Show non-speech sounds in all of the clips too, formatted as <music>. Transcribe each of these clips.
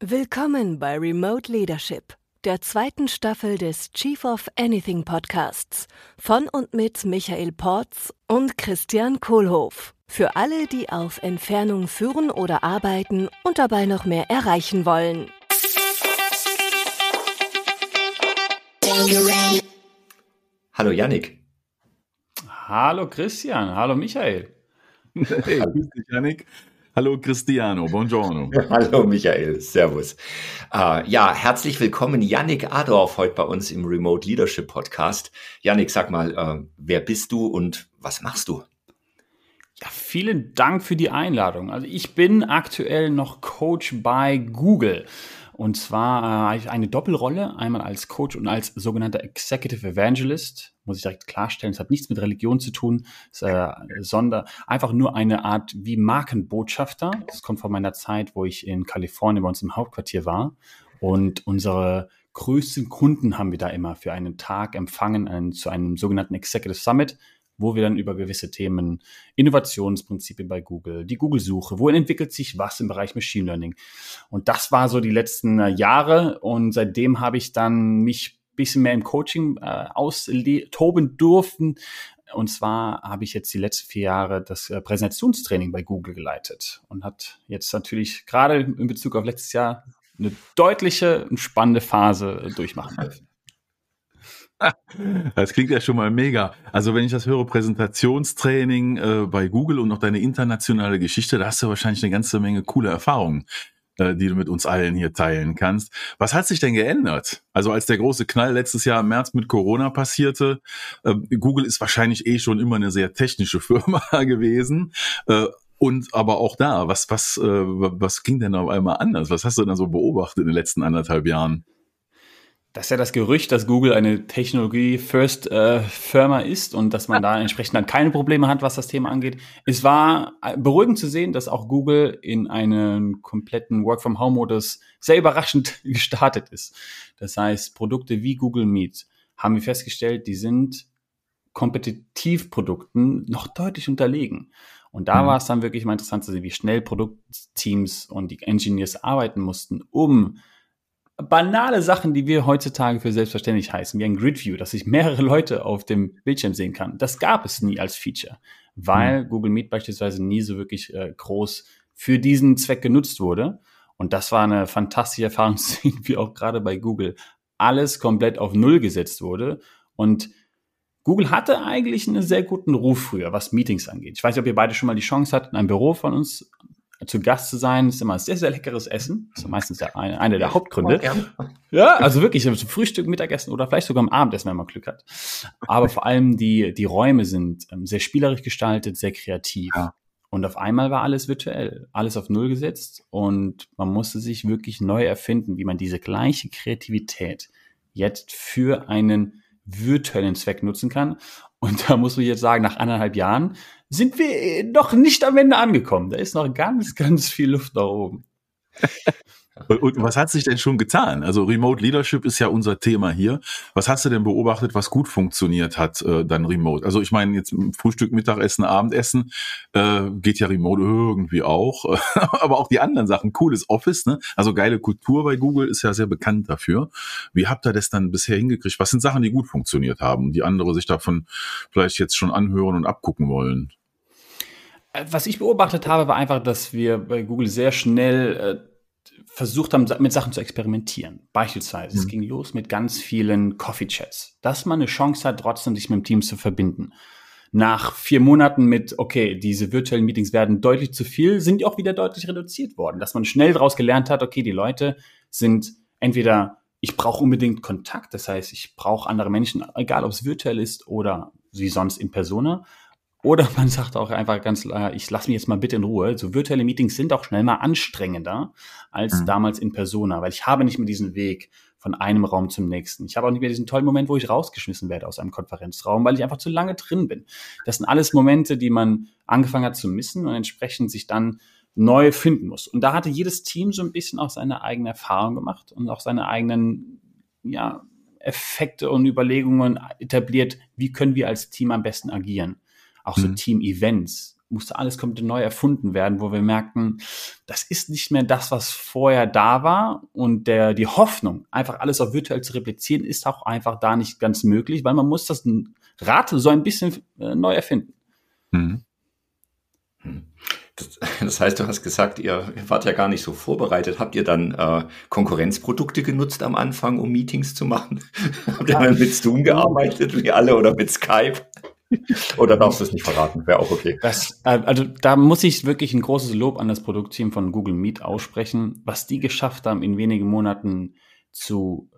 Willkommen bei Remote Leadership, der zweiten Staffel des Chief of Anything Podcasts von und mit Michael Porz und Christian Kohlhoff. Für alle, die auf Entfernung führen oder arbeiten und dabei noch mehr erreichen wollen. Hallo Yannick. Hallo Christian, hallo Michael. Hey, grüß dich Yannick. Hallo Cristiano, buongiorno. <laughs> Hallo Michael, servus. Uh, ja, herzlich willkommen Yannick Adorf heute bei uns im Remote Leadership Podcast. Yannick, sag mal, uh, wer bist du und was machst du? Ja, vielen Dank für die Einladung. Also ich bin aktuell noch Coach bei Google. Und zwar äh, eine Doppelrolle, einmal als Coach und als sogenannter Executive Evangelist. Muss ich direkt klarstellen, es hat nichts mit Religion zu tun, äh, sondern einfach nur eine Art wie Markenbotschafter. Das kommt von meiner Zeit, wo ich in Kalifornien bei uns im Hauptquartier war. Und unsere größten Kunden haben wir da immer für einen Tag empfangen einen, zu einem sogenannten Executive Summit wo wir dann über gewisse Themen, Innovationsprinzipien bei Google, die Google-Suche, wohin entwickelt sich was im Bereich Machine Learning. Und das war so die letzten äh, Jahre und seitdem habe ich dann mich bisschen mehr im Coaching äh, austoben durften. Und zwar habe ich jetzt die letzten vier Jahre das äh, Präsentationstraining bei Google geleitet und hat jetzt natürlich gerade in Bezug auf letztes Jahr eine deutliche und spannende Phase durchmachen dürfen. Das klingt ja schon mal mega. Also wenn ich das höre, Präsentationstraining äh, bei Google und noch deine internationale Geschichte, da hast du wahrscheinlich eine ganze Menge coole Erfahrungen, äh, die du mit uns allen hier teilen kannst. Was hat sich denn geändert? Also als der große Knall letztes Jahr im März mit Corona passierte, äh, Google ist wahrscheinlich eh schon immer eine sehr technische <laughs> Firma gewesen. Äh, und aber auch da, was, was, äh, was ging denn auf einmal anders? Was hast du denn so beobachtet in den letzten anderthalb Jahren? Das ist ja das Gerücht, dass Google eine Technologie-First-Firma äh, ist und dass man da entsprechend dann keine Probleme hat, was das Thema angeht. Es war beruhigend zu sehen, dass auch Google in einen kompletten Work-from-Home-Modus sehr überraschend <laughs> gestartet ist. Das heißt, Produkte wie Google Meet haben wir festgestellt, die sind Kompetitivprodukten noch deutlich unterlegen. Und da mhm. war es dann wirklich mal interessant zu sehen, wie schnell Produktteams und die Engineers arbeiten mussten, um banale Sachen, die wir heutzutage für selbstverständlich heißen, wie ein Grid View, dass ich mehrere Leute auf dem Bildschirm sehen kann. Das gab es nie als Feature, weil mhm. Google Meet beispielsweise nie so wirklich äh, groß für diesen Zweck genutzt wurde. Und das war eine fantastische Erfahrung <laughs> wie auch gerade bei Google alles komplett auf Null gesetzt wurde. Und Google hatte eigentlich einen sehr guten Ruf früher, was Meetings angeht. Ich weiß nicht, ob ihr beide schon mal die Chance hatten, ein Büro von uns zu Gast zu sein, ist immer sehr, sehr leckeres Essen. Das ist meistens der, eine, eine der Hauptgründe. Ja, also wirklich, zum Frühstück, Mittagessen oder vielleicht sogar am Abendessen, wenn man Glück hat. Aber vor allem die, die Räume sind ähm, sehr spielerisch gestaltet, sehr kreativ. Ja. Und auf einmal war alles virtuell, alles auf Null gesetzt und man musste sich wirklich neu erfinden, wie man diese gleiche Kreativität jetzt für einen virtuellen Zweck nutzen kann. Und da muss man jetzt sagen, nach anderthalb Jahren sind wir noch nicht am Ende angekommen. Da ist noch ganz, <laughs> ganz viel Luft nach oben. Und was hat sich denn schon getan? Also Remote Leadership ist ja unser Thema hier. Was hast du denn beobachtet, was gut funktioniert hat äh, dann Remote? Also ich meine jetzt Frühstück, Mittagessen, Abendessen äh, geht ja Remote irgendwie auch, <laughs> aber auch die anderen Sachen. Cooles Office, ne? Also geile Kultur bei Google ist ja sehr bekannt dafür. Wie habt ihr das dann bisher hingekriegt? Was sind Sachen, die gut funktioniert haben und die andere sich davon vielleicht jetzt schon anhören und abgucken wollen? Äh, was ich beobachtet habe, war einfach, dass wir bei Google sehr schnell äh, versucht haben, mit Sachen zu experimentieren. Beispielsweise, mhm. es ging los mit ganz vielen Coffee-Chats, dass man eine Chance hat, trotzdem sich mit dem Team zu verbinden. Nach vier Monaten mit, okay, diese virtuellen Meetings werden deutlich zu viel, sind die auch wieder deutlich reduziert worden. Dass man schnell daraus gelernt hat, okay, die Leute sind entweder, ich brauche unbedingt Kontakt, das heißt, ich brauche andere Menschen, egal ob es virtuell ist oder wie sonst in Persona, oder <laughs> man sagt auch einfach ganz klar, ich lasse mich jetzt mal bitte in Ruhe. So virtuelle Meetings sind auch schnell mal anstrengender als mhm. damals in Persona, weil ich habe nicht mehr diesen Weg von einem Raum zum nächsten. Ich habe auch nicht mehr diesen tollen Moment, wo ich rausgeschmissen werde aus einem Konferenzraum, weil ich einfach zu lange drin bin. Das sind alles Momente, die man angefangen hat zu missen und entsprechend sich dann neu finden muss. Und da hatte jedes Team so ein bisschen auch seine eigene Erfahrung gemacht und auch seine eigenen, ja, Effekte und Überlegungen etabliert, wie können wir als Team am besten agieren auch so mhm. Team-Events musste alles komplett neu erfunden werden, wo wir merkten, das ist nicht mehr das, was vorher da war und der, die Hoffnung, einfach alles auf virtuell zu replizieren, ist auch einfach da nicht ganz möglich, weil man muss das Rad so ein bisschen äh, neu erfinden. Mhm. Das, <laughs> das, heißt, du hast gesagt, ihr wart ja gar nicht so vorbereitet. Habt ihr dann äh, Konkurrenzprodukte genutzt am Anfang, um Meetings zu machen? <laughs> Habt ihr dann mit Zoom gearbeitet, wie alle, oder mit Skype? Oder darfst du es nicht verraten? Wäre auch okay. Das, äh, also da muss ich wirklich ein großes Lob an das Produktteam von Google Meet aussprechen, was die geschafft haben, in wenigen Monaten zu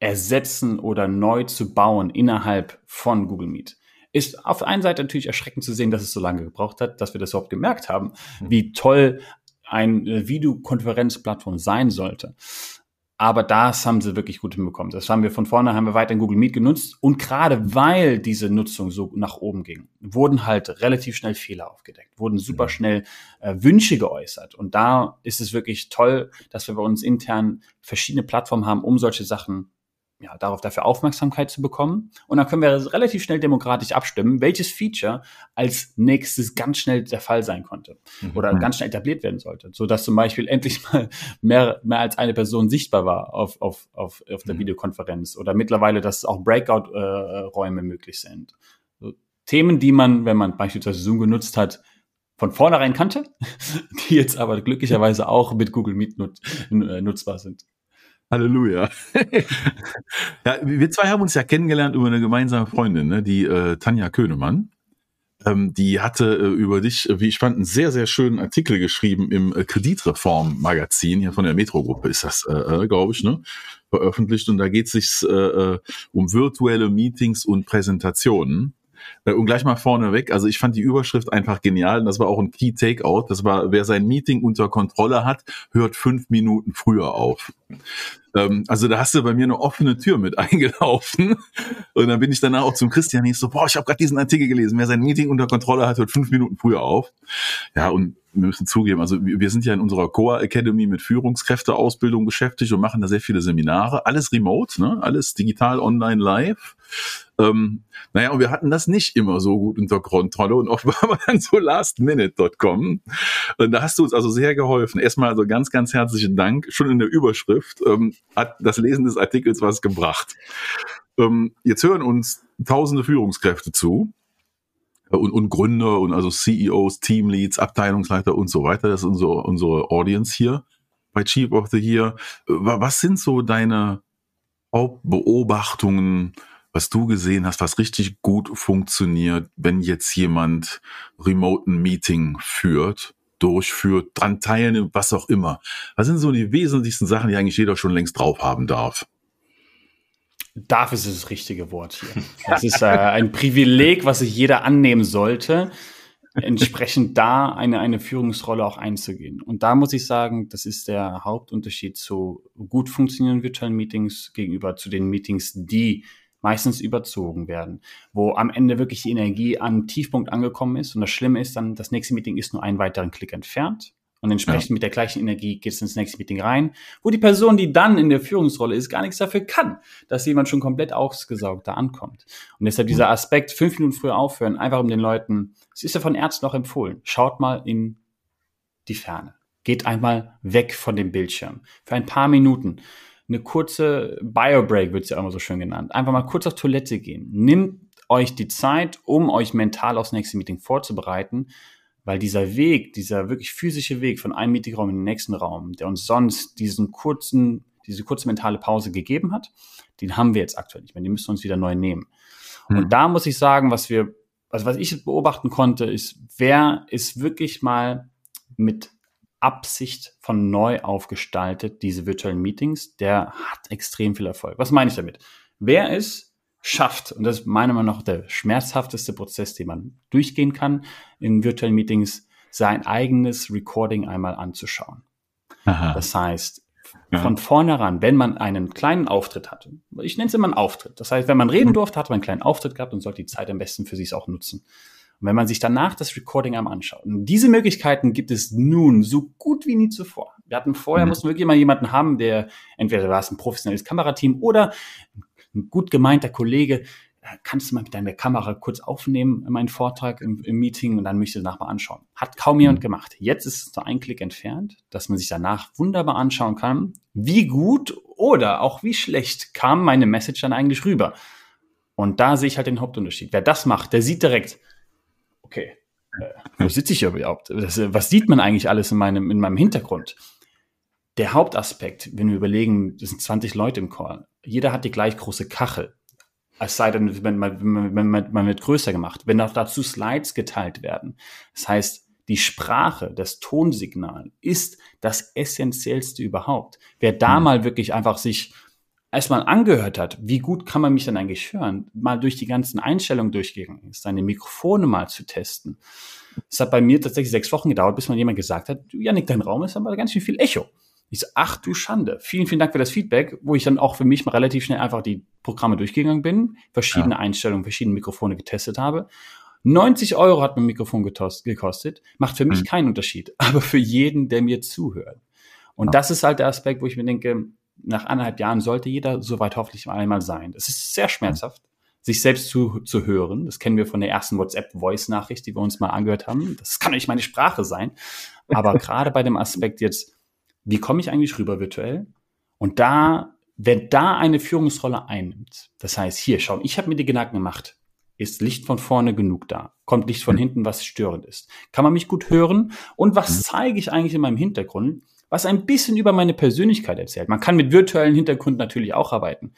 ersetzen oder neu zu bauen innerhalb von Google Meet. Ist auf der einen Seite natürlich erschreckend zu sehen, dass es so lange gebraucht hat, dass wir das überhaupt gemerkt haben, mhm. wie toll eine Videokonferenzplattform sein sollte. Aber das haben sie wirklich gut hinbekommen. Das haben wir von vorne, haben wir weiter in Google Meet genutzt. Und gerade weil diese Nutzung so nach oben ging, wurden halt relativ schnell Fehler aufgedeckt, wurden super mhm. schnell äh, Wünsche geäußert. Und da ist es wirklich toll, dass wir bei uns intern verschiedene Plattformen haben, um solche Sachen ja, darauf dafür Aufmerksamkeit zu bekommen. Und dann können wir relativ schnell demokratisch abstimmen, welches Feature als nächstes ganz schnell der Fall sein konnte mhm. oder ganz schnell etabliert werden sollte. So dass zum Beispiel endlich mal mehr, mehr als eine Person sichtbar war auf, auf, auf, auf der mhm. Videokonferenz oder mittlerweile, dass auch Breakout-Räume äh, möglich sind. So, Themen, die man, wenn man beispielsweise Zoom genutzt hat, von vornherein kannte, <laughs> die jetzt aber glücklicherweise auch mit Google Meet nut nutzbar sind. Halleluja. <laughs> ja, wir zwei haben uns ja kennengelernt über eine gemeinsame Freundin, ne, die äh, Tanja Könemann. Ähm, die hatte äh, über dich, äh, wie ich fand, einen sehr, sehr schönen Artikel geschrieben im äh, Kreditreform-Magazin, hier von der Metro-Gruppe ist das, äh, äh glaube ich, ne? veröffentlicht. Und da geht es sich äh, um virtuelle Meetings und Präsentationen. Und gleich mal vorneweg, also ich fand die Überschrift einfach genial. Und das war auch ein Key Takeout. Das war, wer sein Meeting unter Kontrolle hat, hört fünf Minuten früher auf. Ähm, also da hast du bei mir eine offene Tür mit <laughs> eingelaufen. Und dann bin ich danach auch zum Christian, ich so, boah, ich habe gerade diesen Artikel gelesen. Wer sein Meeting unter Kontrolle hat, hört fünf Minuten früher auf. Ja, und wir müssen zugeben, also wir sind ja in unserer Core Academy mit Führungskräfteausbildung beschäftigt und machen da sehr viele Seminare. Alles remote, ne? alles digital, online, live. Ähm, naja, und wir hatten das nicht immer so gut unter Kontrolle und oft war man dann so lastminute.com. Und da hast du uns also sehr geholfen. Erstmal also ganz, ganz herzlichen Dank. Schon in der Überschrift ähm, hat das Lesen des Artikels was gebracht. Ähm, jetzt hören uns tausende Führungskräfte zu und, und Gründer und also CEOs, Teamleads, Abteilungsleiter und so weiter. Das ist unsere, unsere Audience hier bei Chief of the Year. Was sind so deine Hauptbeobachtungen, was du gesehen hast, was richtig gut funktioniert, wenn jetzt jemand remote ein Meeting führt, durchführt, dran teilnimmt, was auch immer? Was sind so die wesentlichsten Sachen, die eigentlich jeder schon längst drauf haben darf? Darf ist das richtige Wort hier. Das ist äh, ein Privileg, was sich jeder annehmen sollte, entsprechend da eine, eine Führungsrolle auch einzugehen. Und da muss ich sagen, das ist der Hauptunterschied zu gut funktionierenden virtuellen Meetings gegenüber zu den Meetings, die meistens überzogen werden, wo am Ende wirklich die Energie am Tiefpunkt angekommen ist. Und das Schlimme ist dann, das nächste Meeting ist nur einen weiteren Klick entfernt. Und entsprechend ja. mit der gleichen Energie geht es ins nächste Meeting rein, wo die Person, die dann in der Führungsrolle ist, gar nichts dafür kann, dass jemand schon komplett ausgesaugt da ankommt. Und deshalb dieser Aspekt, fünf Minuten früher aufhören, einfach um den Leuten, es ist ja von Ärzten auch empfohlen, schaut mal in die Ferne. Geht einmal weg von dem Bildschirm. Für ein paar Minuten. Eine kurze Bio-Break wird es ja immer so schön genannt. Einfach mal kurz auf Toilette gehen. Nimmt euch die Zeit, um euch mental aufs nächste Meeting vorzubereiten weil dieser Weg, dieser wirklich physische Weg von einem Meetingraum in den nächsten Raum, der uns sonst diesen kurzen, diese kurze mentale Pause gegeben hat, den haben wir jetzt aktuell nicht mehr. Den müssen wir uns wieder neu nehmen. Hm. Und da muss ich sagen, was wir, also was ich beobachten konnte, ist, wer ist wirklich mal mit Absicht von neu aufgestaltet, diese virtuellen Meetings, der hat extrem viel Erfolg. Was meine ich damit? Wer ist schafft, und das ist meiner Meinung nach der schmerzhafteste Prozess, den man durchgehen kann, in virtuellen Meetings sein eigenes Recording einmal anzuschauen. Aha. Das heißt, ja. von vornherein, wenn man einen kleinen Auftritt hatte, ich nenne es immer einen Auftritt, das heißt, wenn man reden mhm. durfte, hat man einen kleinen Auftritt gehabt und sollte die Zeit am besten für sich auch nutzen. Und wenn man sich danach das Recording einmal anschaut, und diese Möglichkeiten gibt es nun so gut wie nie zuvor. Wir hatten vorher, mhm. mussten wirklich immer jemanden haben, der entweder war es ein professionelles Kamerateam oder ein gut gemeinter Kollege kannst du mal mit deiner Kamera kurz aufnehmen, meinen Vortrag im, im Meeting und dann möchte ich es nachher anschauen. Hat kaum jemand gemacht. Jetzt ist es nur ein Klick entfernt, dass man sich danach wunderbar anschauen kann, wie gut oder auch wie schlecht kam meine Message dann eigentlich rüber. Und da sehe ich halt den Hauptunterschied. Wer das macht, der sieht direkt, okay, äh, wo sitze ich überhaupt? Das, was sieht man eigentlich alles in meinem, in meinem Hintergrund? Der Hauptaspekt, wenn wir überlegen, das sind 20 Leute im Call, jeder hat die gleich große Kachel. Es sei denn, wenn man, wenn man, man wird größer gemacht. Wenn auch dazu Slides geteilt werden. Das heißt, die Sprache, das Tonsignal ist das Essentiellste überhaupt. Wer da mhm. mal wirklich einfach sich erstmal angehört hat, wie gut kann man mich dann eigentlich hören, mal durch die ganzen Einstellungen durchgegangen ist, seine Mikrofone mal zu testen. Es hat bei mir tatsächlich sechs Wochen gedauert, bis man jemand gesagt hat, Janik, dein Raum ist aber ganz schön viel Echo. Ich so, ach du Schande. Vielen, vielen Dank für das Feedback, wo ich dann auch für mich mal relativ schnell einfach die Programme durchgegangen bin, verschiedene ja. Einstellungen, verschiedene Mikrofone getestet habe. 90 Euro hat mein Mikrofon gekostet, macht für mich mhm. keinen Unterschied, <laughs> aber für jeden, der mir zuhört. Und ja. das ist halt der Aspekt, wo ich mir denke, nach anderthalb Jahren sollte jeder soweit hoffentlich einmal sein. Es ist sehr schmerzhaft, sich selbst zu, zu hören. Das kennen wir von der ersten WhatsApp-Voice-Nachricht, die wir uns mal angehört haben. Das kann nicht meine Sprache sein. Aber <laughs> gerade bei dem Aspekt jetzt, wie komme ich eigentlich rüber virtuell? Und da, wer da eine Führungsrolle einnimmt, das heißt, hier, schau, ich habe mir die Gedanken gemacht, ist Licht von vorne genug da? Kommt Licht von hinten, was störend ist? Kann man mich gut hören? Und was zeige ich eigentlich in meinem Hintergrund, was ein bisschen über meine Persönlichkeit erzählt? Man kann mit virtuellen Hintergründen natürlich auch arbeiten.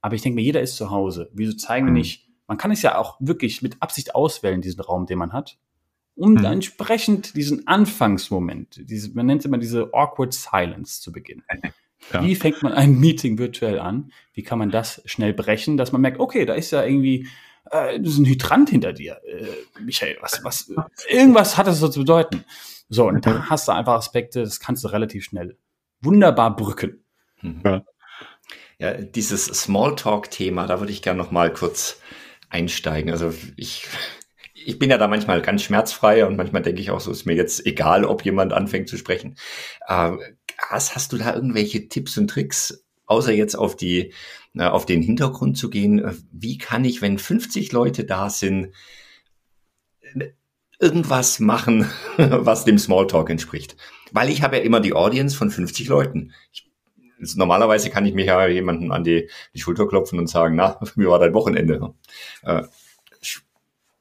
Aber ich denke mir, jeder ist zu Hause. Wieso zeigen wir mhm. nicht? Man kann es ja auch wirklich mit Absicht auswählen, diesen Raum, den man hat um mhm. entsprechend diesen Anfangsmoment, diese, man nennt es immer diese awkward silence zu beginnen. <laughs> Ja. Wie fängt man ein Meeting virtuell an? Wie kann man das schnell brechen, dass man merkt, okay, da ist ja irgendwie äh, das ist ein Hydrant hinter dir, äh, Michael. Was, was, <laughs> irgendwas hat das so zu bedeuten. So, und da hast du einfach Aspekte, das kannst du relativ schnell wunderbar brücken. Mhm. Ja. ja, dieses Smalltalk-Thema, da würde ich gerne noch mal kurz einsteigen. Also ich ich bin ja da manchmal ganz schmerzfrei und manchmal denke ich auch so, ist mir jetzt egal, ob jemand anfängt zu sprechen. Äh, hast, hast du da irgendwelche Tipps und Tricks, außer jetzt auf die, äh, auf den Hintergrund zu gehen? Wie kann ich, wenn 50 Leute da sind, irgendwas machen, <laughs> was dem Smalltalk entspricht? Weil ich habe ja immer die Audience von 50 Leuten. Ich, normalerweise kann ich mich ja jemanden an die, die Schulter klopfen und sagen, na, <laughs> wie war dein Wochenende? Äh,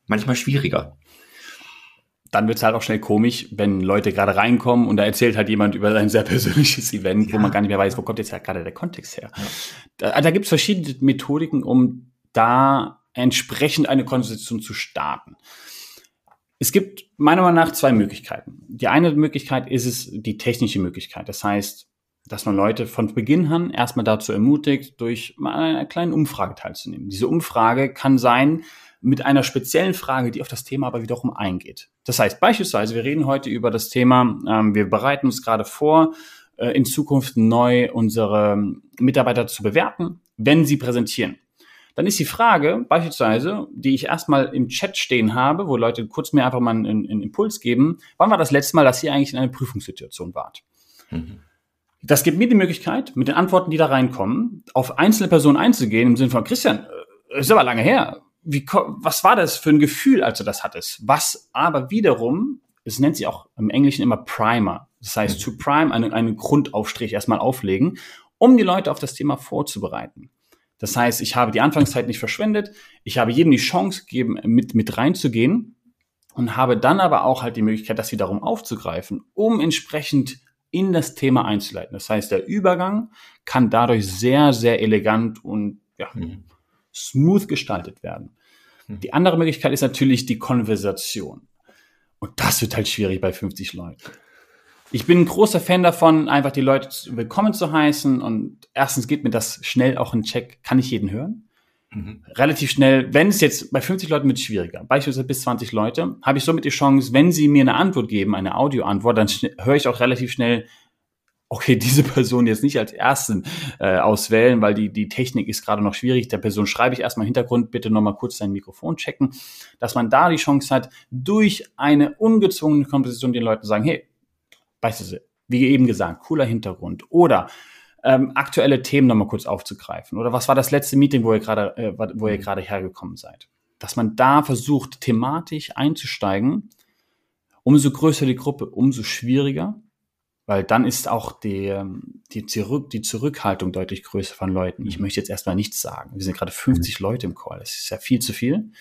manchmal schwieriger. Dann wird es halt auch schnell komisch, wenn Leute gerade reinkommen und da erzählt halt jemand über sein sehr persönliches Event, ja. wo man gar nicht mehr weiß, wo kommt jetzt halt gerade der Kontext her. Ja. Da, da gibt es verschiedene Methodiken, um da entsprechend eine Konversation zu starten. Es gibt meiner Meinung nach zwei Möglichkeiten. Die eine Möglichkeit ist es die technische Möglichkeit. Das heißt, dass man Leute von Beginn an erstmal dazu ermutigt, durch mal einer kleinen Umfrage teilzunehmen. Diese Umfrage kann sein, mit einer speziellen Frage, die auf das Thema aber wiederum eingeht. Das heißt beispielsweise, wir reden heute über das Thema, ähm, wir bereiten uns gerade vor, äh, in Zukunft neu unsere Mitarbeiter zu bewerten, wenn sie präsentieren. Dann ist die Frage beispielsweise, die ich erstmal im Chat stehen habe, wo Leute kurz mir einfach mal einen, einen Impuls geben, wann war das letzte Mal, dass ihr eigentlich in einer Prüfungssituation wart? Mhm. Das gibt mir die Möglichkeit, mit den Antworten, die da reinkommen, auf einzelne Personen einzugehen, im Sinne von, Christian, äh, ist aber lange her wie, was war das für ein Gefühl, als du das hattest? Was aber wiederum, es nennt sich auch im Englischen immer Primer. Das heißt, zu Prime einen, einen Grundaufstrich erstmal auflegen, um die Leute auf das Thema vorzubereiten. Das heißt, ich habe die Anfangszeit nicht verschwendet. Ich habe jedem die Chance gegeben, mit, mit reinzugehen und habe dann aber auch halt die Möglichkeit, das wiederum aufzugreifen, um entsprechend in das Thema einzuleiten. Das heißt, der Übergang kann dadurch sehr, sehr elegant und ja, mhm smooth gestaltet werden. Hm. Die andere Möglichkeit ist natürlich die Konversation. Und das wird halt schwierig bei 50 Leuten. Ich bin ein großer Fan davon, einfach die Leute willkommen zu heißen. Und erstens geht mir das schnell auch ein Check, kann ich jeden hören? Mhm. Relativ schnell, wenn es jetzt bei 50 Leuten wird schwieriger, beispielsweise bis 20 Leute, habe ich somit die Chance, wenn sie mir eine Antwort geben, eine Audioantwort, dann höre ich auch relativ schnell, okay, <laughs> diese Person jetzt nicht als ersten äh, auswählen, weil die, die Technik ist gerade noch schwierig. Der Person schreibe ich erstmal im Hintergrund, bitte nochmal kurz sein Mikrofon checken, dass man da die Chance hat, durch eine ungezwungene Komposition den Leuten sagen, hey, weißt du, wie eben gesagt, cooler Hintergrund. Oder ähm, aktuelle Themen nochmal kurz aufzugreifen. Oder was war das letzte Meeting, wo ihr gerade, äh, wo ihr gerade hergekommen seid? Dass man da versucht, thematisch einzusteigen. Umso größer die Gruppe, umso schwieriger, weil dann ist auch die, ähm, die, Zurück, die Zurückhaltung deutlich größer von Leuten. Ich möchte jetzt erstmal nichts sagen. Wir sind gerade 50 Leute im Call. Das ist ja viel zu viel.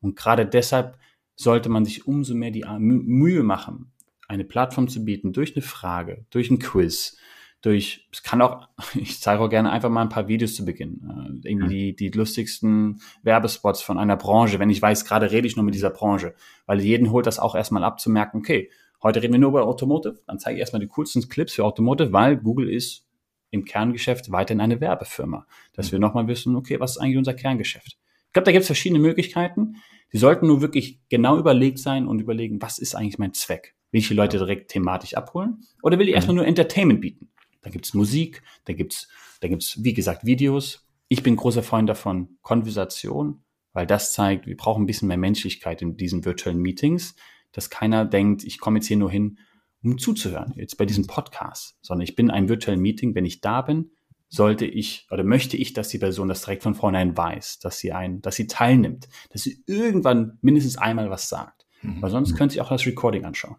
Und gerade deshalb sollte man sich umso mehr die Mühe machen, eine Plattform zu bieten durch eine Frage, durch ein Quiz, durch, es kann auch, <laughs> ich zeige auch gerne einfach mal ein paar Videos zu Beginn. Äh, irgendwie die, die lustigsten Werbespots von einer Branche, wenn ich weiß, gerade rede ich nur mit dieser Branche, weil jeden holt das auch erstmal ab zu merken, okay, heute reden wir nur über Automotive, dann zeige ich erstmal die coolsten Clips für Automotive, weil Google ist im Kerngeschäft weiterhin eine Werbefirma, dass wir nochmal wissen, okay, was ist eigentlich unser Kerngeschäft? Ich glaube, da gibt es verschiedene Möglichkeiten. Die sollten nur wirklich genau überlegt sein und überlegen, was ist eigentlich mein Zweck? Will ich die Leute direkt thematisch abholen? Oder will ich erstmal nur Entertainment bieten? Da gibt's Musik, da gibt's, da gibt's, wie gesagt, Videos. Ich bin großer Freund davon, Konversation, weil das zeigt, wir brauchen ein bisschen mehr Menschlichkeit in diesen virtuellen Meetings, dass keiner denkt, ich komme jetzt hier nur hin, um zuzuhören, jetzt bei diesem Podcast, sondern ich bin ein virtuellen Meeting, wenn ich da bin, sollte ich oder möchte ich, dass die Person das direkt von vornherein weiß, dass sie ein, dass sie teilnimmt, dass sie irgendwann mindestens einmal was sagt. Mhm. Weil sonst könnte sie auch das Recording anschauen.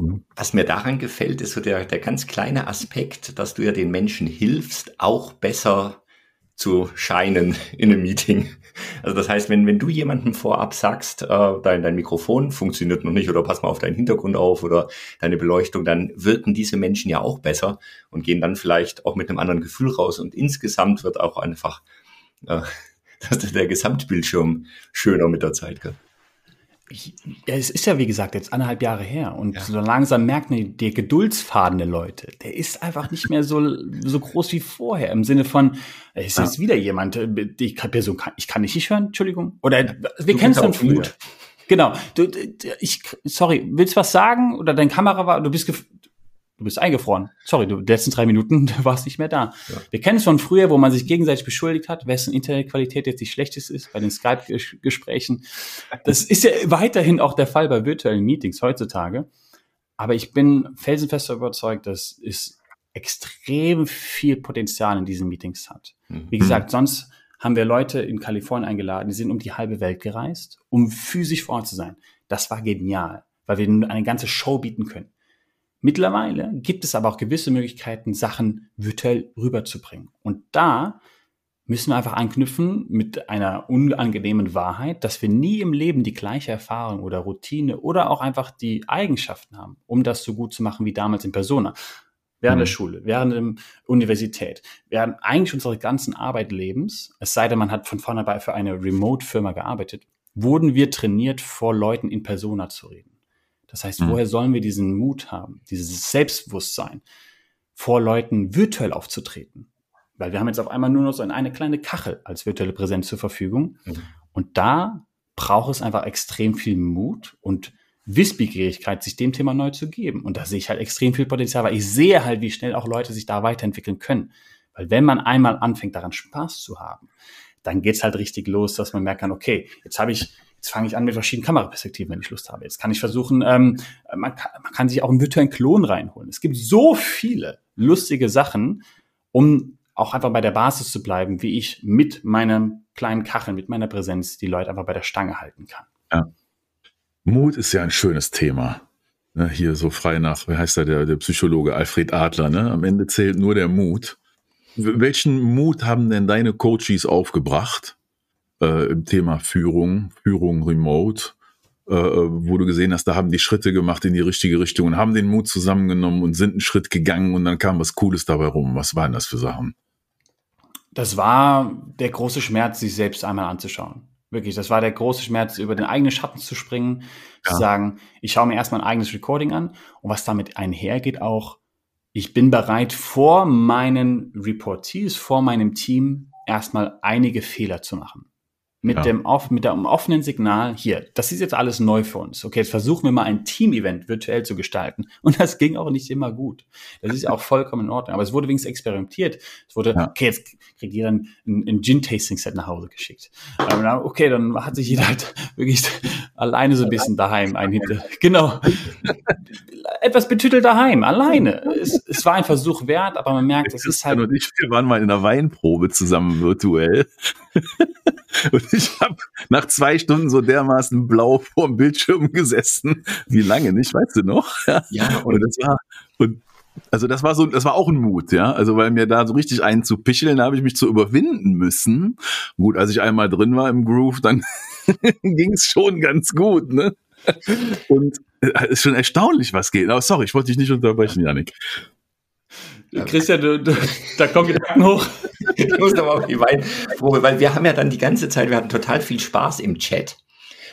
Mhm. Was mir daran gefällt, ist so der, der ganz kleine Aspekt, dass du ja den Menschen hilfst, auch besser zu scheinen in einem Meeting. Also das heißt, wenn, wenn du jemandem vorab sagst, äh, dein, dein Mikrofon funktioniert noch nicht oder pass mal auf deinen Hintergrund auf oder deine Beleuchtung, dann wirken diese Menschen ja auch besser und gehen dann vielleicht auch mit einem anderen Gefühl raus und insgesamt wird auch einfach äh, <laughs> der Gesamtbildschirm schöner mit der Zeit. Gell? Ja, es ist ja wie gesagt jetzt anderthalb Jahre her und ja. so langsam merkt man, der Geduldsfaden der Leute, der ist einfach nicht mehr so, so groß wie vorher im Sinne von, es ist ja. jetzt wieder jemand, die Person kann, ich kann dich nicht hören, Entschuldigung. Oder ja. wir kennen es von früher. Genau. Du, ich, sorry, willst du was sagen? Oder deine Kamera war, du bist, du bist eingefroren. Sorry, du, die letzten drei Minuten, <laughs> du warst nicht mehr da. Ja. Wir kennen es von früher, wo man sich gegenseitig beschuldigt hat, wessen Internetqualität jetzt die schlechteste ist, bei den Skype-Gesprächen. Das ist ja weiterhin auch der Fall bei virtuellen Meetings heutzutage. Aber ich bin felsenfest überzeugt, dass es extrem viel Potenzial in diesen Meetings hat. Mhm. Wie gesagt, sonst haben wir Leute in Kalifornien eingeladen, die sind um die halbe Welt gereist, um physisch vor Ort zu sein. Das war genial, weil wir eine ganze Show bieten können. Mittlerweile gibt es aber auch gewisse Möglichkeiten, Sachen virtuell rüberzubringen. Und da müssen wir einfach anknüpfen mit einer unangenehmen Wahrheit, dass wir nie im Leben die gleiche Erfahrung oder Routine oder auch einfach die Eigenschaften haben, um das so gut zu machen wie damals in Persona. Während mhm. der Schule, während der Universität, während eigentlich unserer ganzen Arbeitlebens, es sei denn, man hat von vornherein für eine Remote-Firma gearbeitet, wurden wir trainiert, vor Leuten in Persona zu reden. Das heißt, mhm. woher sollen wir diesen Mut haben, dieses Selbstbewusstsein, vor Leuten virtuell aufzutreten? Weil wir haben jetzt auf einmal nur noch so eine kleine Kachel als virtuelle Präsenz zur Verfügung. Mhm. Und da braucht es einfach extrem viel Mut und Wissbegierigkeit, sich dem Thema neu zu geben. Und da sehe ich halt extrem viel Potenzial, weil ich sehe halt, wie schnell auch Leute sich da weiterentwickeln können. Weil wenn man einmal anfängt, daran Spaß zu haben, dann geht's halt richtig los, dass man kann, okay, jetzt habe ich Jetzt fange ich an mit verschiedenen Kameraperspektiven, wenn ich Lust habe. Jetzt kann ich versuchen, ähm, man, kann, man kann sich auch einen virtuellen Klon reinholen. Es gibt so viele lustige Sachen, um auch einfach bei der Basis zu bleiben, wie ich mit meinem kleinen Kacheln, mit meiner Präsenz die Leute einfach bei der Stange halten kann. Ja. Mut ist ja ein schönes Thema. Ne, hier so frei nach, wie heißt der, der, der Psychologe Alfred Adler, ne? Am Ende zählt nur der Mut. Welchen Mut haben denn deine Coaches aufgebracht? Äh, im Thema Führung, Führung remote, äh, wo du gesehen hast, da haben die Schritte gemacht in die richtige Richtung und haben den Mut zusammengenommen und sind einen Schritt gegangen und dann kam was Cooles dabei rum. Was waren das für Sachen? Das war der große Schmerz, sich selbst einmal anzuschauen. Wirklich, das war der große Schmerz, über den eigenen Schatten zu springen, ja. zu sagen, ich schaue mir erstmal ein eigenes Recording an und was damit einhergeht auch, ich bin bereit, vor meinen Reportees, vor meinem Team erstmal einige Fehler zu machen mit ja. dem auf, mit dem offenen Signal, hier, das ist jetzt alles neu für uns. Okay, jetzt versuchen wir mal ein Team-Event virtuell zu gestalten. <laughs> Und das ging auch nicht immer gut. Das ist auch vollkommen in Ordnung. Aber es wurde wenigstens experimentiert. Es wurde, ja. okay, jetzt kriegt jeder ein, ein Gin-Tasting-Set nach Hause geschickt. Okay, dann hat sich jeder halt <laughs> wirklich alleine so ein bisschen daheim ein hinter. <laughs> Genau. etwas betütelt daheim, alleine. es, es war ein Versuch wert, aber man merkt, es ist halt. Und ich, wir waren mal in einer Weinprobe zusammen virtuell. <laughs> und ich habe nach zwei Stunden so dermaßen blau vorm Bildschirm gesessen. Wie lange nicht, weißt du noch? Ja, und, und das war, und also das war so, das war auch ein Mut, ja. Also weil mir da so richtig einen zu picheln, habe ich mich zu überwinden müssen. Gut, als ich einmal drin war im Groove, dann <laughs> ging es schon ganz gut, ne? Und es äh, ist schon erstaunlich, was geht. Aber sorry, ich wollte dich nicht unterbrechen, Janik. Christian, du, du, da kommen Gedanken hoch. ich muss aber auch die Weinprobe, weil wir haben ja dann die ganze Zeit, wir hatten total viel Spaß im Chat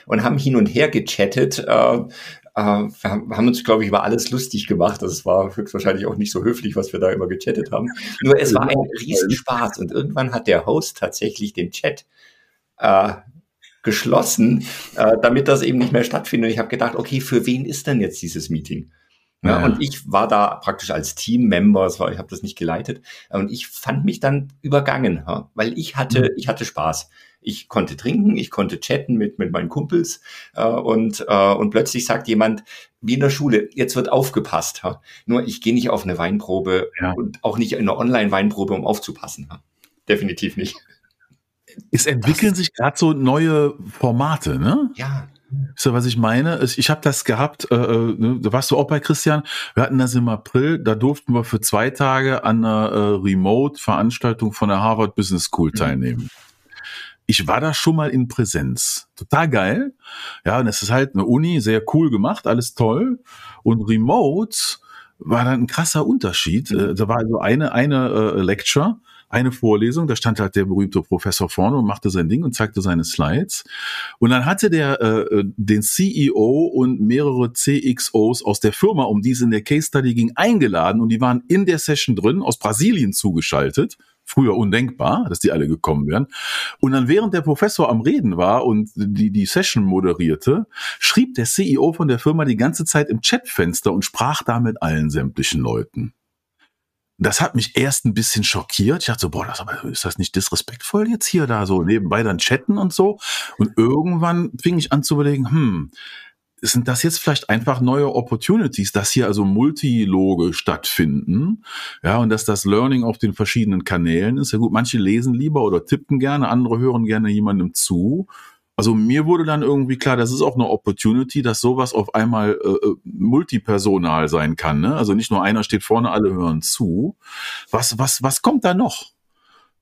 und haben hin und her gechattet. Äh, äh, wir haben uns, glaube ich, über alles lustig gemacht. Das war höchstwahrscheinlich auch nicht so höflich, was wir da immer gechattet haben. Nur es war ein Riesenspaß und irgendwann hat der Host tatsächlich den Chat äh, geschlossen, äh, damit das eben nicht mehr stattfindet. Und ich habe gedacht, okay, für wen ist denn jetzt dieses Meeting? Ja, ja. Und ich war da praktisch als Teammember, ich habe das nicht geleitet, und ich fand mich dann übergangen, ja, weil ich hatte, mhm. ich hatte Spaß. Ich konnte trinken, ich konnte chatten mit, mit meinen Kumpels äh, und, äh, und plötzlich sagt jemand, wie in der Schule, jetzt wird aufgepasst. Ja. Nur ich gehe nicht auf eine Weinprobe und auch nicht in eine Online-Weinprobe, um aufzupassen. Definitiv nicht. Es entwickeln das sich gerade so neue Formate, ne? Ja. Wisst ihr, was ich meine? Ich habe das gehabt, äh, äh, ne, da warst du auch bei Christian. Wir hatten das im April, da durften wir für zwei Tage an einer äh, Remote-Veranstaltung von der Harvard Business School mhm. teilnehmen. Ich war da schon mal in Präsenz. Total geil. Ja, und es ist halt eine Uni, sehr cool gemacht, alles toll. Und Remote war dann ein krasser Unterschied. Mhm. Da war also eine, eine äh, Lecture eine Vorlesung, da stand halt der berühmte Professor vorne und machte sein Ding und zeigte seine Slides. Und dann hatte der äh, den CEO und mehrere CXOs aus der Firma, um die es in der Case Study ging, eingeladen und die waren in der Session drin, aus Brasilien zugeschaltet früher undenkbar, dass die alle gekommen wären. Und dann während der Professor am Reden war und die, die Session moderierte, schrieb der CEO von der Firma die ganze Zeit im Chatfenster und sprach da mit allen sämtlichen Leuten. Das hat mich erst ein bisschen schockiert. Ich dachte so, boah, das, ist das nicht disrespektvoll jetzt hier da so nebenbei dann chatten und so? Und irgendwann fing ich an zu überlegen, hm, sind das jetzt vielleicht einfach neue Opportunities, dass hier also Multiloge stattfinden, ja, und dass das Learning auf den verschiedenen Kanälen ist. Ja gut, manche lesen lieber oder tippen gerne, andere hören gerne jemandem zu. Also mir wurde dann irgendwie klar, das ist auch eine Opportunity, dass sowas auf einmal äh, äh, multipersonal sein kann. Ne? Also nicht nur einer steht vorne, alle hören zu. Was, was, was kommt da noch?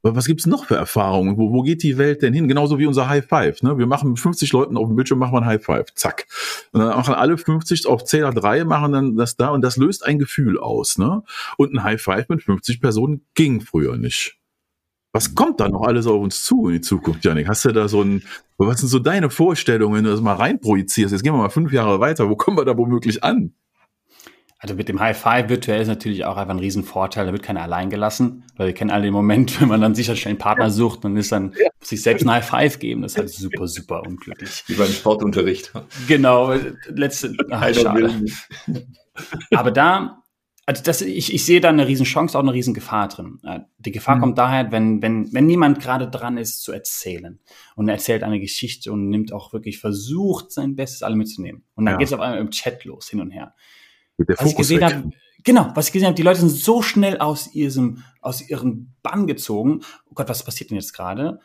Was gibt's noch für Erfahrungen? Wo, wo geht die Welt denn hin? Genauso wie unser High Five. Ne? Wir machen mit 50 Leuten auf dem Bildschirm, machen wir ein High Five. Zack. Und dann machen alle 50 auf Zähler 3, machen dann das da und das löst ein Gefühl aus. Ne? Und ein High Five mit 50 Personen ging früher nicht. Was kommt da noch alles auf uns zu in die Zukunft, Janik? Hast du da so ein, was sind so deine Vorstellungen, wenn du das mal reinprojizierst? Jetzt gehen wir mal fünf Jahre weiter. Wo kommen wir da womöglich an? Also mit dem High Five virtuell ist natürlich auch einfach ein Riesenvorteil. Da wird keiner allein gelassen, weil wir kennen alle den Moment, <laughs> wenn man dann sicher schnell einen Partner sucht und ist dann ja. sich selbst ein High Five geben. Das ist halt super, super unglücklich. Wie beim Sportunterricht. Genau, letzte, ach, schade. Aber da also das, ich, ich sehe da eine Riesenchance, auch eine Riesengefahr drin. Die Gefahr mhm. kommt daher, wenn, wenn, wenn niemand gerade dran ist zu erzählen und er erzählt eine Geschichte und nimmt auch wirklich, versucht sein Bestes alle mitzunehmen. Und dann ja. geht es auf einmal im Chat los, hin und her. Mit der was Fokus ich gesehen habe, genau, was ich gesehen habe, die Leute sind so schnell aus ihrem, aus ihrem Bann gezogen. Oh Gott, was passiert denn jetzt gerade?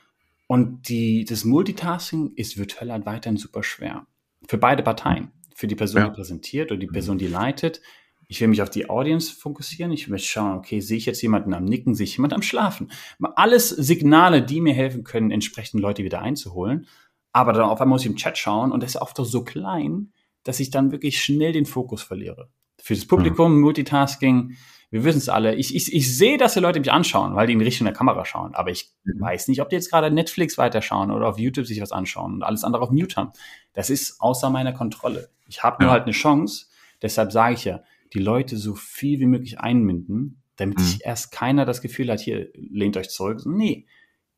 Und die, das Multitasking ist virtuell halt weiterhin super schwer. Für beide Parteien. Für die Person, ja. die präsentiert oder die Person, die leitet ich will mich auf die Audience fokussieren. Ich möchte schauen, okay, sehe ich jetzt jemanden am Nicken, sehe ich jemanden am Schlafen. Alles Signale, die mir helfen können, entsprechend Leute wieder einzuholen. Aber dann auf einmal muss ich im Chat schauen und das ist oft doch so klein, dass ich dann wirklich schnell den Fokus verliere. Für das Publikum, mhm. Multitasking, wir wissen es alle. Ich, ich, ich sehe, dass die Leute mich anschauen, weil die in Richtung der Kamera schauen. Aber ich mhm. weiß nicht, ob die jetzt gerade Netflix weiterschauen oder auf YouTube sich was anschauen und alles andere auf Mute haben. Das ist außer meiner Kontrolle. Ich habe nur ja. halt eine Chance. Deshalb sage ich ja, die Leute so viel wie möglich einbinden, damit mhm. sich erst keiner das Gefühl hat, hier lehnt euch zurück. Nee,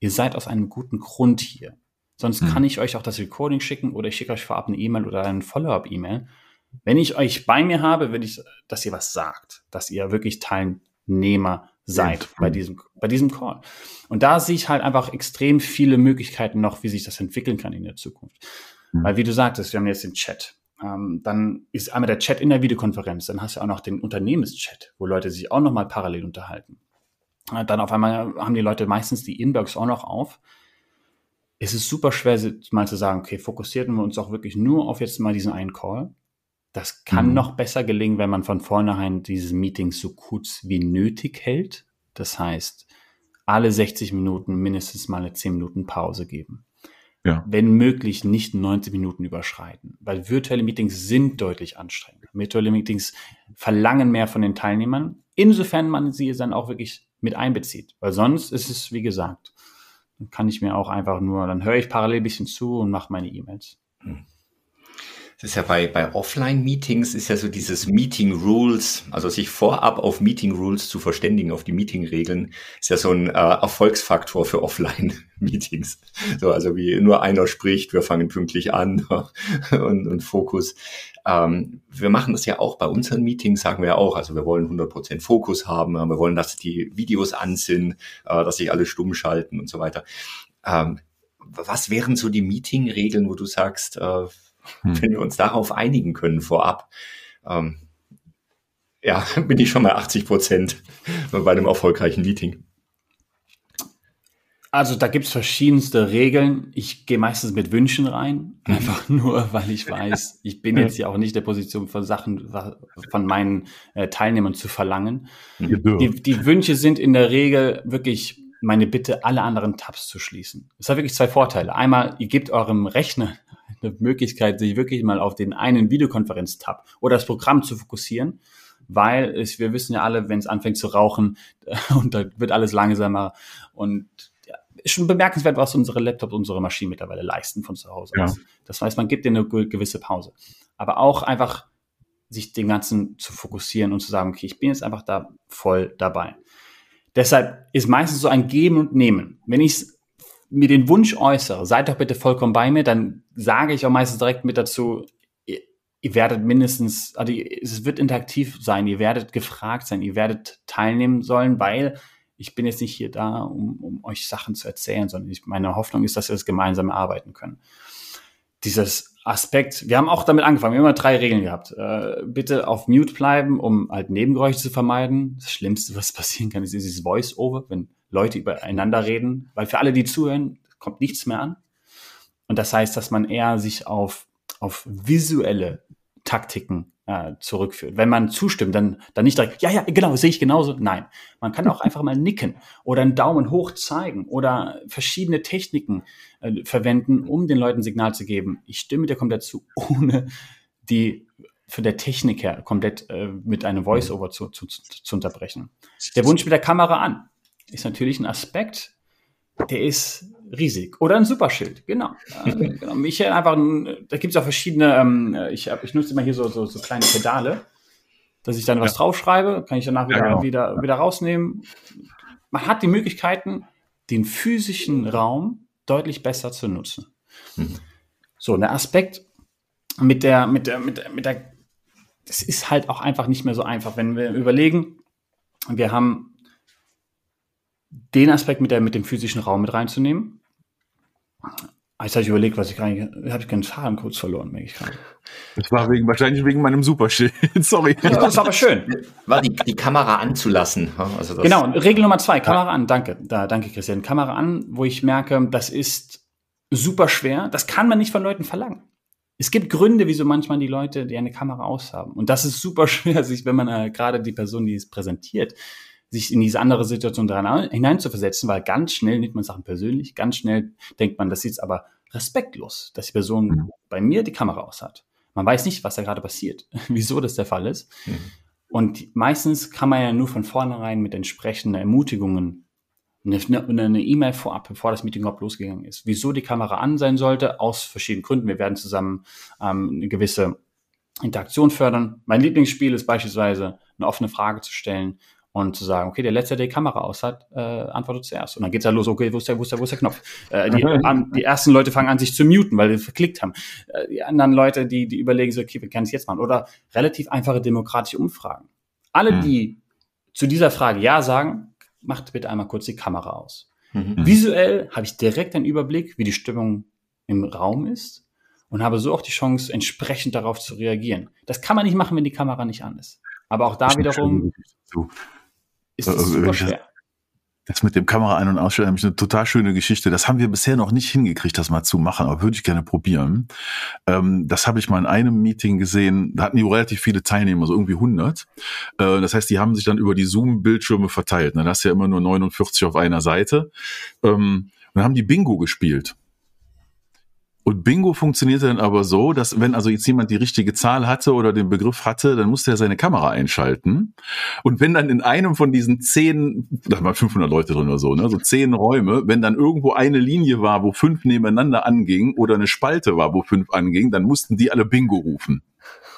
ihr seid aus einem guten Grund hier. Sonst mhm. kann ich euch auch das Recording schicken oder ich schicke euch vorab eine E-Mail oder eine Follow-up-E-Mail. Wenn ich euch bei mir habe, will ich, dass ihr was sagt, dass ihr wirklich Teilnehmer seid bei diesem, bei diesem Call. Und da sehe ich halt einfach extrem viele Möglichkeiten noch, wie sich das entwickeln kann in der Zukunft. Mhm. Weil wie du sagtest, wir haben jetzt den Chat. Ähm, dann ist einmal der Chat in der Videokonferenz, dann hast du auch noch den Unternehmenschat, wo Leute sich auch noch mal parallel unterhalten. Äh, dann auf einmal haben die Leute meistens die Inbox auch noch auf. Es ist super schwer, mal zu sagen, okay, fokussieren wir uns auch wirklich nur auf jetzt mal diesen einen Call. Das kann mhm. noch besser gelingen, wenn man von vornherein dieses Meeting so kurz wie nötig hält. Das heißt, alle 60 Minuten mindestens mal eine 10 Minuten Pause geben. Ja. Wenn möglich nicht 90 Minuten überschreiten, weil virtuelle Meetings sind deutlich anstrengender. Virtuelle Meetings verlangen mehr von den Teilnehmern, insofern man sie dann auch wirklich mit einbezieht, weil sonst ist es, wie gesagt, dann kann ich mir auch einfach nur, dann höre ich parallel ein bisschen zu und mache meine E-Mails. Hm. Das ist ja bei, bei Offline-Meetings ist ja so dieses Meeting Rules, also sich vorab auf Meeting Rules zu verständigen, auf die Meeting-Regeln, ist ja so ein äh, Erfolgsfaktor für Offline-Meetings. So, also wie nur einer spricht, wir fangen pünktlich an <laughs> und, und Fokus. Ähm, wir machen das ja auch bei unseren Meetings, sagen wir auch, also wir wollen 100% Fokus haben, wir wollen, dass die Videos an sind, äh, dass sich alle stumm schalten und so weiter. Ähm, was wären so die Meeting-Regeln, wo du sagst, äh, hm. wenn wir uns darauf einigen können vorab, ähm, ja, <laughs> bin ich schon mal 80 Prozent bei einem erfolgreichen Meeting. Also da gibt's verschiedenste Regeln. Ich gehe meistens mit Wünschen rein, mhm. einfach <laughs> nur, weil ich weiß, ich bin jetzt ja auch nicht der Position von Sachen von meinen äh, Teilnehmern zu verlangen. Die, die Wünsche sind in der Regel wirklich meine Bitte, alle anderen Tabs zu schließen. Es hat wirklich zwei Vorteile. Einmal, ihr gebt eurem Rechner eine Möglichkeit, sich wirklich mal auf den einen Videokonferenz-Tab oder das Programm zu fokussieren, weil es, wir wissen ja alle, wenn es anfängt zu rauchen <laughs> und da wird alles langsamer und ja, ist schon bemerkenswert, was unsere Laptops, unsere Maschinen mittlerweile leisten von zu Hause ja. Das heißt, man gibt dir eine gewisse Pause. Aber auch einfach sich den Ganzen zu fokussieren und zu sagen, okay, ich bin jetzt einfach da voll dabei. Deshalb ist meistens so ein Geben und Nehmen. Wenn ich mir den Wunsch äußere, seid doch bitte vollkommen bei mir, dann sage ich auch meistens direkt mit dazu, ihr, werdet mindestens, also es wird interaktiv sein, ihr werdet gefragt sein, ihr werdet teilnehmen sollen, weil ich bin jetzt nicht hier da, um, um euch Sachen zu erzählen, sondern ich, meine Hoffnung ist, dass wir das gemeinsam erarbeiten können. Dieses Aspekt, wir haben auch damit angefangen, wir haben immer drei Regeln gehabt. Äh, bitte auf Mute bleiben, um halt Nebengeräusche zu vermeiden. Das Schlimmste, was passieren kann, ist dieses Voice-Over, wenn Leute übereinander reden, weil für alle, die zuhören, kommt nichts mehr an. Und das heißt, dass man eher sich auf, auf visuelle Taktiken äh, zurückführt. Wenn man zustimmt, dann, dann nicht direkt, ja, ja, genau, sehe ich genauso. Nein, man kann auch <laughs> einfach mal nicken oder einen Daumen hoch zeigen oder verschiedene Techniken äh, verwenden, um den Leuten Signal zu geben. Ich stimme dir komplett zu, <laughs> ohne die von der Technik her komplett äh, mit einem Voice-Over zu, zu, zu unterbrechen. Der Wunsch mit der Kamera an ist natürlich ein Aspekt, der ist riesig. Oder ein Superschild, genau. <laughs> Äh, genau. Mich einfach, da gibt es auch verschiedene, ähm, ich, ich nutze immer hier so, so, so kleine Pedale, dass ich dann was ja. draufschreibe, kann ich danach wieder, ja, genau. wieder, wieder rausnehmen. Man hat die Möglichkeiten, den physischen Raum deutlich besser zu nutzen. Mhm. So, der Aspekt mit der, mit der, mit der, mit der, das ist halt auch einfach nicht mehr so einfach, wenn wir überlegen, wir haben den Aspekt mit, der, mit dem physischen Raum mit reinzunehmen. Jetzt habe ich überlegt, was ich gar nicht, habe ich keinen Faden kurz verloren, merke ich gerade. Das war wegen, wahrscheinlich wegen meinem Superschild. <laughs> Sorry. Ja, das war aber schön. War die, die Kamera anzulassen. Also genau, Regel Nummer zwei, Kamera ja. an, danke. Da, danke, Christian. Kamera an, wo ich merke, das ist super schwer. Das kann man nicht von Leuten verlangen. Es gibt Gründe, wieso manchmal die Leute die eine Kamera aushaben. Und das ist super <laughs> schwer, sich, wenn man äh, gerade die Person, die es präsentiert, sich in diese andere Situation hineinzuversetzen, weil ganz schnell nimmt man Sachen persönlich, ganz schnell denkt man, das ist jetzt aber respektlos, dass die Person mhm. bei mir die Kamera aus hat. Man weiß nicht, was da gerade passiert, <laughs> wieso das der Fall ist. Mhm. Und meistens kann man ja nur von vornherein mit entsprechenden Ermutigungen eine E-Mail vorab, bevor das Meeting überhaupt losgegangen ist, wieso die Kamera an sein sollte, aus verschiedenen Gründen. Wir werden zusammen ähm, eine gewisse Interaktion fördern. Mein Lieblingsspiel ist beispielsweise eine offene Frage zu stellen und zu sagen, okay, der letzte, der die Kamera aus hat, äh, antwortet zuerst. Und dann geht's ja los, okay, wo ist der, wo ist der, wo ist der Knopf? Äh, die, <laughs> an, die ersten Leute fangen an, sich zu muten, weil sie verklickt haben. Äh, die anderen Leute, die, die überlegen so, okay, wir können es jetzt machen. Oder relativ einfache demokratische Umfragen. Alle, mhm. die zu dieser Frage Ja sagen, macht bitte einmal kurz die Kamera aus. Mhm. Visuell habe ich direkt einen Überblick, wie die Stimmung im Raum ist und habe so auch die Chance, entsprechend darauf zu reagieren. Das kann man nicht machen, wenn die Kamera nicht an ist. Aber auch da wiederum ist es super schwer. Das mit dem Kamera ein- und ausstellen, nämlich eine total schöne Geschichte. Das haben wir bisher noch nicht hingekriegt, das mal zu machen, aber würde ich gerne probieren. Ähm, das habe ich mal in einem Meeting gesehen. Da hatten die relativ viele Teilnehmer, so irgendwie 100. Äh, das heißt, die haben sich dann über die Zoom-Bildschirme verteilt. Da hast du ja immer nur 49 auf einer Seite. Ähm, und dann haben die Bingo gespielt. Und Bingo funktionierte dann aber so, dass wenn also jetzt jemand die richtige Zahl hatte oder den Begriff hatte, dann musste er seine Kamera einschalten. Und wenn dann in einem von diesen zehn, da waren 500 Leute drin oder so, ne, so zehn Räume, wenn dann irgendwo eine Linie war, wo fünf nebeneinander angingen oder eine Spalte war, wo fünf angingen, dann mussten die alle Bingo rufen.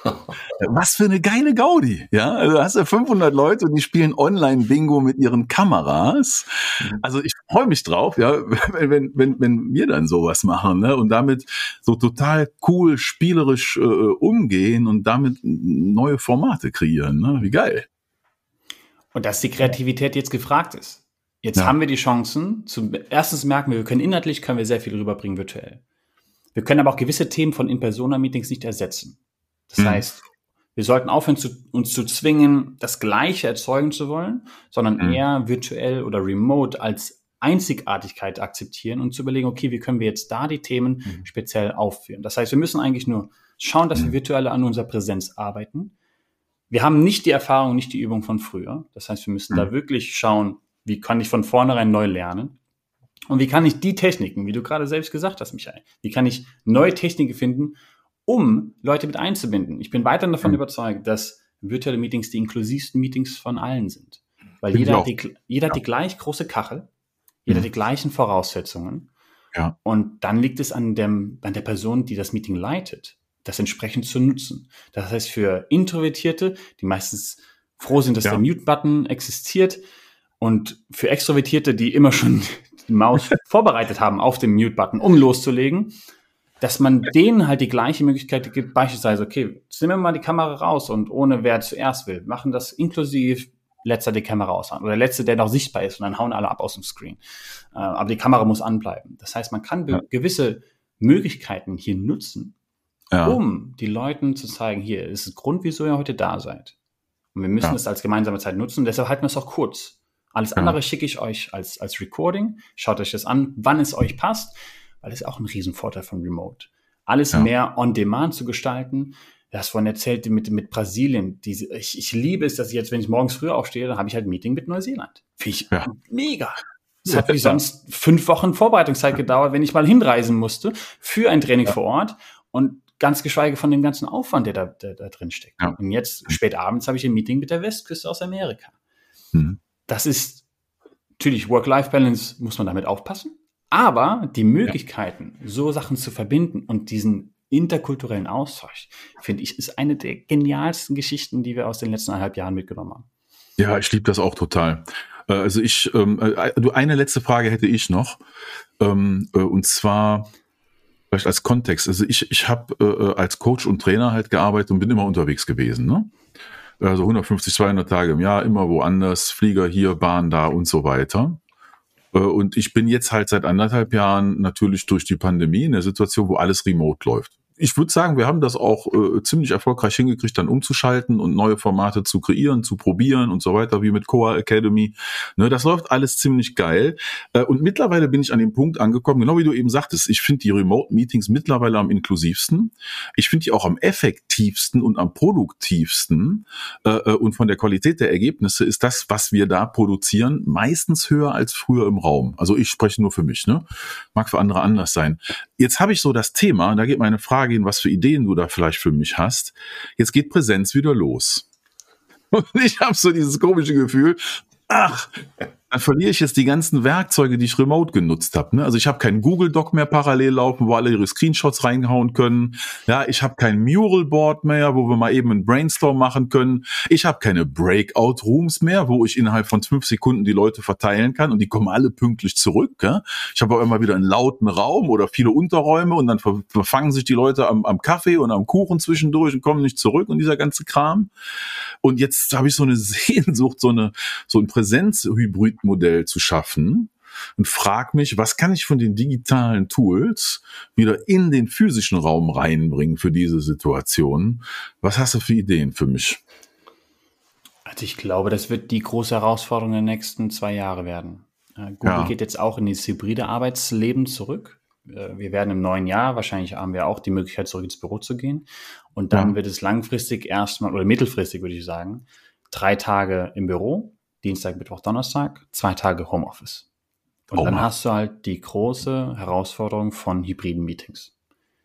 <laughs> Was für eine geile Gaudi, ja? Also hast du 500 Leute und die spielen Online-Bingo mit ihren Kameras. Mhm. Also ich freue mich drauf, ja, wenn, wenn, wenn wir dann sowas machen, ne? Und damit so total cool, spielerisch äh, umgehen und damit neue Formate kreieren, ne? Wie geil. Und dass die Kreativität jetzt gefragt ist. Jetzt ja. haben wir die Chancen. Zum erstens merken wir, wir können inhaltlich können wir sehr viel rüberbringen virtuell. Wir können aber auch gewisse Themen von In-Persona-Meetings nicht ersetzen. Das mhm. heißt, wir sollten aufhören, zu, uns zu zwingen, das Gleiche erzeugen zu wollen, sondern mhm. eher virtuell oder remote als Einzigartigkeit akzeptieren und zu überlegen, okay, wie können wir jetzt da die Themen mhm. speziell aufführen. Das heißt, wir müssen eigentlich nur schauen, dass wir mhm. virtuell an unserer Präsenz arbeiten. Wir haben nicht die Erfahrung, nicht die Übung von früher. Das heißt, wir müssen da mhm. wirklich schauen, wie kann ich von vornherein neu lernen. Und wie kann ich die Techniken, wie du gerade selbst gesagt hast, Michael, wie kann ich neue Techniken finden, um Leute mit einzubinden. Ich bin weiterhin davon mhm. überzeugt, dass virtuelle Meetings die inklusivsten Meetings von allen sind. Weil jeder, hat die, jeder ja. hat die gleich große Kachel, jeder mhm. hat die gleichen Voraussetzungen. Ja. Und dann liegt es an, dem, an der Person, die das Meeting leitet, das entsprechend zu nutzen. Das heißt, für Introvertierte, die meistens froh sind, dass ja. der Mute-Button existiert, und für Extrovertierte, die immer schon die Maus <laughs> vorbereitet haben auf dem Mute-Button, um loszulegen, dass man denen halt die gleiche Möglichkeit gibt, beispielsweise, okay, nehmen wir mal die Kamera raus und ohne wer zuerst will, machen das inklusiv letzter die Kamera aus an oder letzte, der noch sichtbar ist und dann hauen alle ab aus dem Screen. Äh, aber die Kamera muss anbleiben. Das heißt, man kann ja. gewisse Möglichkeiten hier nutzen, ja. um die Leuten zu zeigen, hier ist es Grund, wieso ihr heute da seid. Und wir müssen ja. es als gemeinsame Zeit nutzen. Deshalb halten wir es auch kurz. Alles andere schicke ich euch als, als Recording. Schaut euch das an, wann es euch passt weil das ist auch ein Riesenvorteil von Remote. Alles ja. mehr on demand zu gestalten. Du hast vorhin erzählt mit, mit Brasilien. Diese, ich, ich liebe es, dass ich jetzt, wenn ich morgens früh aufstehe, dann habe ich halt ein Meeting mit Neuseeland. Finde ich ja. mega. Es hat wie sonst fünf Wochen Vorbereitungszeit gedauert, wenn ich mal hinreisen musste für ein Training ja. vor Ort und ganz geschweige von dem ganzen Aufwand, der da, der, da drin steckt. Ja. Und jetzt spät abends habe ich ein Meeting mit der Westküste aus Amerika. Mhm. Das ist natürlich Work-Life-Balance, muss man damit aufpassen. Aber die Möglichkeiten, ja. so Sachen zu verbinden und diesen interkulturellen Austausch, finde ich, ist eine der genialsten Geschichten, die wir aus den letzten eineinhalb Jahren mitgenommen haben. Ja, ich liebe das auch total. Äh, also ich, ähm, äh, eine letzte Frage hätte ich noch, ähm, äh, und zwar vielleicht als Kontext. Also ich, ich habe äh, als Coach und Trainer halt gearbeitet und bin immer unterwegs gewesen. Ne? Also 150, 200 Tage im Jahr, immer woanders, Flieger hier, Bahn da und so weiter. Äh, und ich bin jetzt halt seit anderthalb Jahren natürlich durch die Pandemie in der Situation, wo alles remote läuft ich würde sagen, wir haben das auch äh, ziemlich erfolgreich hingekriegt, dann umzuschalten und neue Formate zu kreieren, zu probieren und so weiter, wie mit Coa Academy. Ne, das läuft alles ziemlich geil. Äh, und mittlerweile bin ich an dem Punkt angekommen, genau wie du eben sagtest, ich finde die Remote-Meetings mittlerweile am inklusivsten. Ich finde die auch am effektivsten und am produktivsten. Äh, äh, und von der Qualität der Ergebnisse ist das, was wir da produzieren, meistens höher als früher im Raum. Also ich spreche nur für mich, ne? Mag für andere anders sein. Jetzt habe ich so das Thema, da geht meine Frage hin, was für Ideen du da vielleicht für mich hast. Jetzt geht Präsenz wieder los. <laughs> Und ich habe so dieses komische Gefühl, ach, dann verliere ich jetzt die ganzen Werkzeuge, die ich remote genutzt habe. Ne? Also ich habe keinen Google Doc mehr parallel laufen, wo alle ihre Screenshots reinhauen können. Ja, ich habe kein Mural Board mehr, wo wir mal eben einen Brainstorm machen können. Ich habe keine Breakout Rooms mehr, wo ich innerhalb von fünf Sekunden die Leute verteilen kann und die kommen alle pünktlich zurück. Ja? Ich habe auch immer wieder einen lauten Raum oder viele Unterräume und dann verfangen sich die Leute am, am Kaffee und am Kuchen zwischendurch und kommen nicht zurück und dieser ganze Kram. Und jetzt habe ich so eine <laughs> Sehnsucht, so eine so ein Präsenzhybrid Modell zu schaffen, und frage mich, was kann ich von den digitalen Tools wieder in den physischen Raum reinbringen für diese Situation? Was hast du für Ideen für mich? Also ich glaube, das wird die große Herausforderung der nächsten zwei Jahre werden. Google ja. geht jetzt auch in das hybride Arbeitsleben zurück. Äh, wir werden im neuen Jahr, wahrscheinlich haben wir auch die Möglichkeit, zurück ins Büro zu gehen. Und dann ja. wird es langfristig erstmal, oder mittelfristig würde ich sagen, drei Tage im Büro, Dienstag, Mittwoch, Donnerstag, zwei Tage Homeoffice. Und oh, dann hast du halt die große Herausforderung von hybriden Meetings.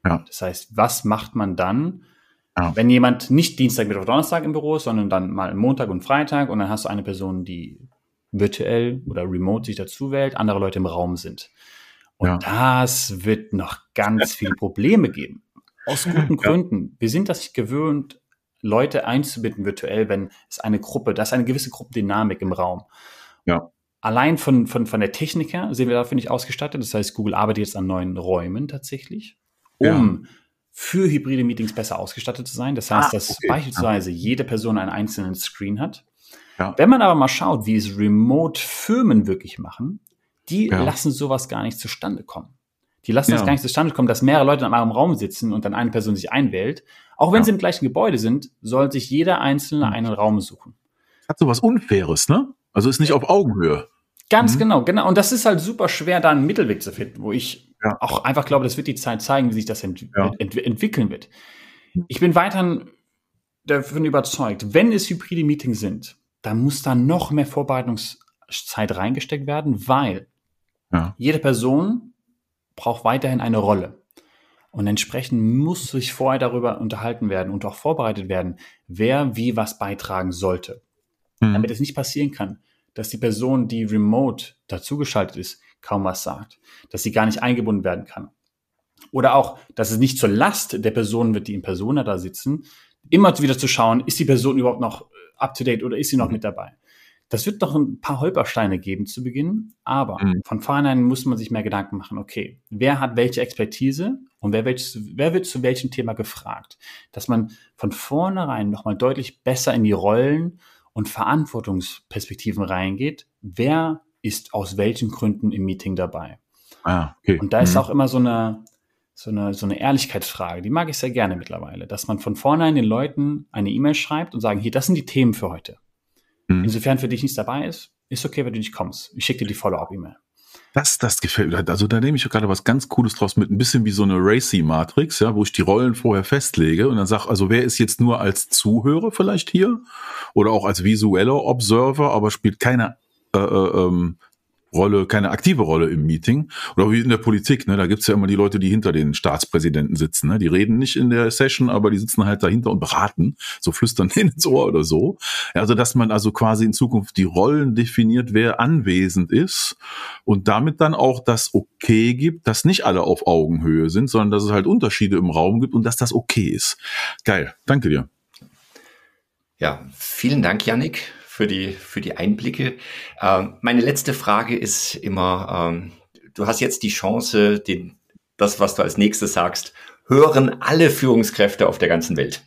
Ja. Das heißt, was macht man dann, ja. wenn jemand nicht Dienstag, Mittwoch, Donnerstag im Büro ist, sondern dann mal Montag und Freitag und dann hast du eine Person, die virtuell oder remote sich dazu wählt, andere Leute im Raum sind. Und ja. das wird noch ganz viele Probleme geben. Aus guten Gründen. Wir sind das nicht gewöhnt, Leute einzubinden virtuell, wenn es eine Gruppe, da ist eine gewisse Gruppendynamik im Raum. Ja. Allein von, von, von der Technik her sind wir dafür nicht ausgestattet. Das heißt, Google arbeitet jetzt an neuen Räumen tatsächlich, um ja. für hybride Meetings besser ausgestattet zu sein. Das heißt, ah, dass beispielsweise jede Person einen einzelnen Screen hat. Ja. Wenn man aber mal schaut, wie es Remote-Firmen wirklich machen, die ja. lassen sowas gar nicht zustande kommen. Die lassen ja. das gar nicht zustande kommen, dass mehrere Leute in einem Raum sitzen und dann eine Person sich einwählt. Auch wenn ja. sie im gleichen Gebäude sind, soll sich jeder Einzelne mhm. einen Raum suchen. Hat sowas Unfaires, ne? Also ist nicht auf Augenhöhe. Ganz mhm. genau, genau. Und das ist halt super schwer, da einen Mittelweg zu finden, wo ich ja. auch einfach glaube, das wird die Zeit zeigen, wie sich das ent ent entwickeln wird. Ich bin weiterhin davon überzeugt, wenn es hybride Meetings sind, dann muss da noch mehr Vorbereitungszeit reingesteckt werden, weil ja. Jede Person braucht weiterhin eine Rolle. Und entsprechend muss sich vorher darüber unterhalten werden und auch vorbereitet werden, wer wie was beitragen sollte. Mhm. Damit es nicht passieren kann, dass die Person, die remote dazugeschaltet ist, kaum was sagt, dass sie gar nicht eingebunden werden kann. Oder auch, dass es nicht zur Last der Person wird, die in Persona da sitzen, immer wieder zu schauen, ist die Person überhaupt noch up to date oder ist sie noch mhm. mit dabei? Das wird doch ein paar Holpersteine geben zu Beginn, aber mhm. von vornherein muss man sich mehr Gedanken machen, okay, wer hat welche Expertise und wer, welches, wer wird zu welchem Thema gefragt? Dass man von vornherein nochmal deutlich besser in die Rollen und Verantwortungsperspektiven reingeht, wer ist aus welchen Gründen im Meeting dabei. Ah, okay. Und da ist mhm. auch immer so eine, so eine, so eine Ehrlichkeitsfrage, die mag ich sehr gerne mittlerweile, dass man von vornherein den Leuten eine E-Mail schreibt und sagen, hier, das sind die Themen für heute. Mhm. Insofern für dich nichts dabei ist, ist okay, wenn du nicht kommst. Ich schicke dir die Follow-up-E-Mail. Das, das gefällt mir. Also da nehme ich gerade was ganz Cooles draus mit, ein bisschen wie so eine Racy-Matrix, ja, wo ich die Rollen vorher festlege und dann sage, also wer ist jetzt nur als Zuhörer vielleicht hier oder auch als visueller Observer, aber spielt keine äh, äh, ähm, Rolle, keine aktive Rolle im Meeting. Oder wie in der Politik, ne? da gibt's ja immer die Leute, die hinter den Staatspräsidenten sitzen. Ne? Die reden nicht in der Session, aber die sitzen halt dahinter und beraten, so flüstern <laughs> ins Ohr oder so. Also, dass man also quasi in Zukunft die Rollen definiert, wer anwesend ist und damit dann auch das Okay gibt, dass nicht alle auf Augenhöhe sind, sondern dass es halt Unterschiede im Raum gibt und dass das okay ist. Geil, danke dir. Ja, vielen Dank, Yannick für die, für die Einblicke. Ähm, meine letzte Frage ist immer, ähm, du hast jetzt die Chance, den, das, was du als nächstes sagst, hören alle Führungskräfte auf der ganzen Welt.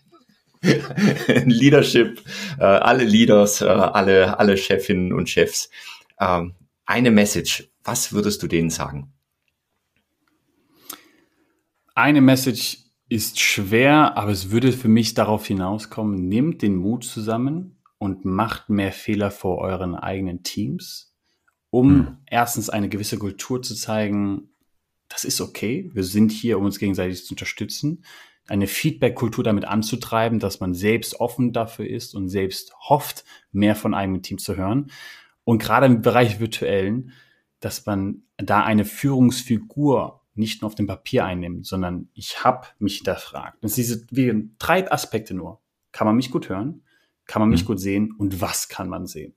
<laughs> Leadership, äh, alle Leaders, äh, alle, alle Chefinnen und Chefs. Ähm, eine Message. Was würdest du denen sagen? Eine Message ist schwer, aber es würde für mich darauf hinauskommen, nehmt den Mut zusammen, und macht mehr Fehler vor euren eigenen Teams, um hm. erstens eine gewisse Kultur zu zeigen, das ist okay, wir sind hier, um uns gegenseitig zu unterstützen, eine Feedback-Kultur damit anzutreiben, dass man selbst offen dafür ist und selbst hofft, mehr von einem Team zu hören. Und gerade im Bereich virtuellen, dass man da eine Führungsfigur nicht nur auf dem Papier einnimmt, sondern ich habe mich hinterfragt. Das sind diese drei Aspekte nur. Kann man mich gut hören? Kann man mich mhm. gut sehen und was kann man sehen?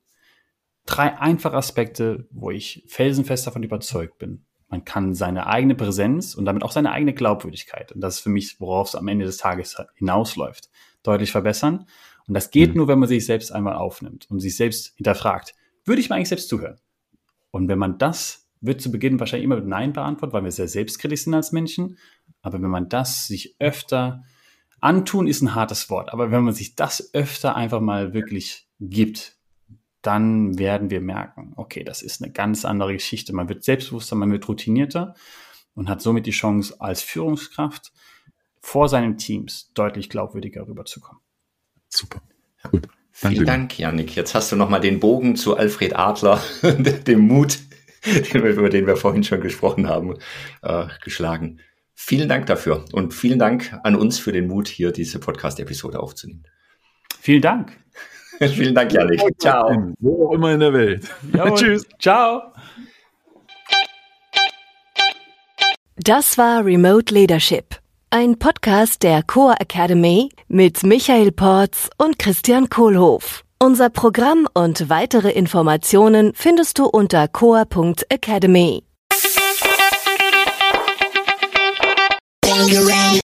Drei einfache Aspekte, wo ich felsenfest davon überzeugt bin. Man kann seine eigene Präsenz und damit auch seine eigene Glaubwürdigkeit, und das ist für mich, worauf es am Ende des Tages hinausläuft, deutlich verbessern. Und das geht mhm. nur, wenn man sich selbst einmal aufnimmt und sich selbst hinterfragt, würde ich mir eigentlich selbst zuhören? Und wenn man das, wird zu Beginn wahrscheinlich immer mit Nein beantwortet, weil wir sehr selbstkritisch sind als Menschen. Aber wenn man das sich öfter Antun ist ein hartes Wort, aber wenn man sich das öfter einfach mal wirklich gibt, dann werden wir merken, okay, das ist eine ganz andere Geschichte. Man wird selbstbewusster, man wird routinierter und hat somit die Chance, als Führungskraft vor seinen Teams deutlich glaubwürdiger rüberzukommen. Super. Gut. Danke. Vielen Dank, Janik. Jetzt hast du nochmal den Bogen zu Alfred Adler, <laughs> dem Mut, <laughs> über den wir vorhin schon gesprochen haben, äh, geschlagen. Vielen Dank dafür und vielen Dank an uns für den Mut, hier diese Podcast-Episode aufzunehmen. Vielen Dank. <laughs> vielen Dank, Janik. Ciao. Wo auch immer in der Welt. <laughs> Tschüss. Ciao. Das war Remote Leadership, ein Podcast der Core Academy mit Michael Porz und Christian Kohlhoff. Unser Programm und weitere Informationen findest du unter core.academy. when you're.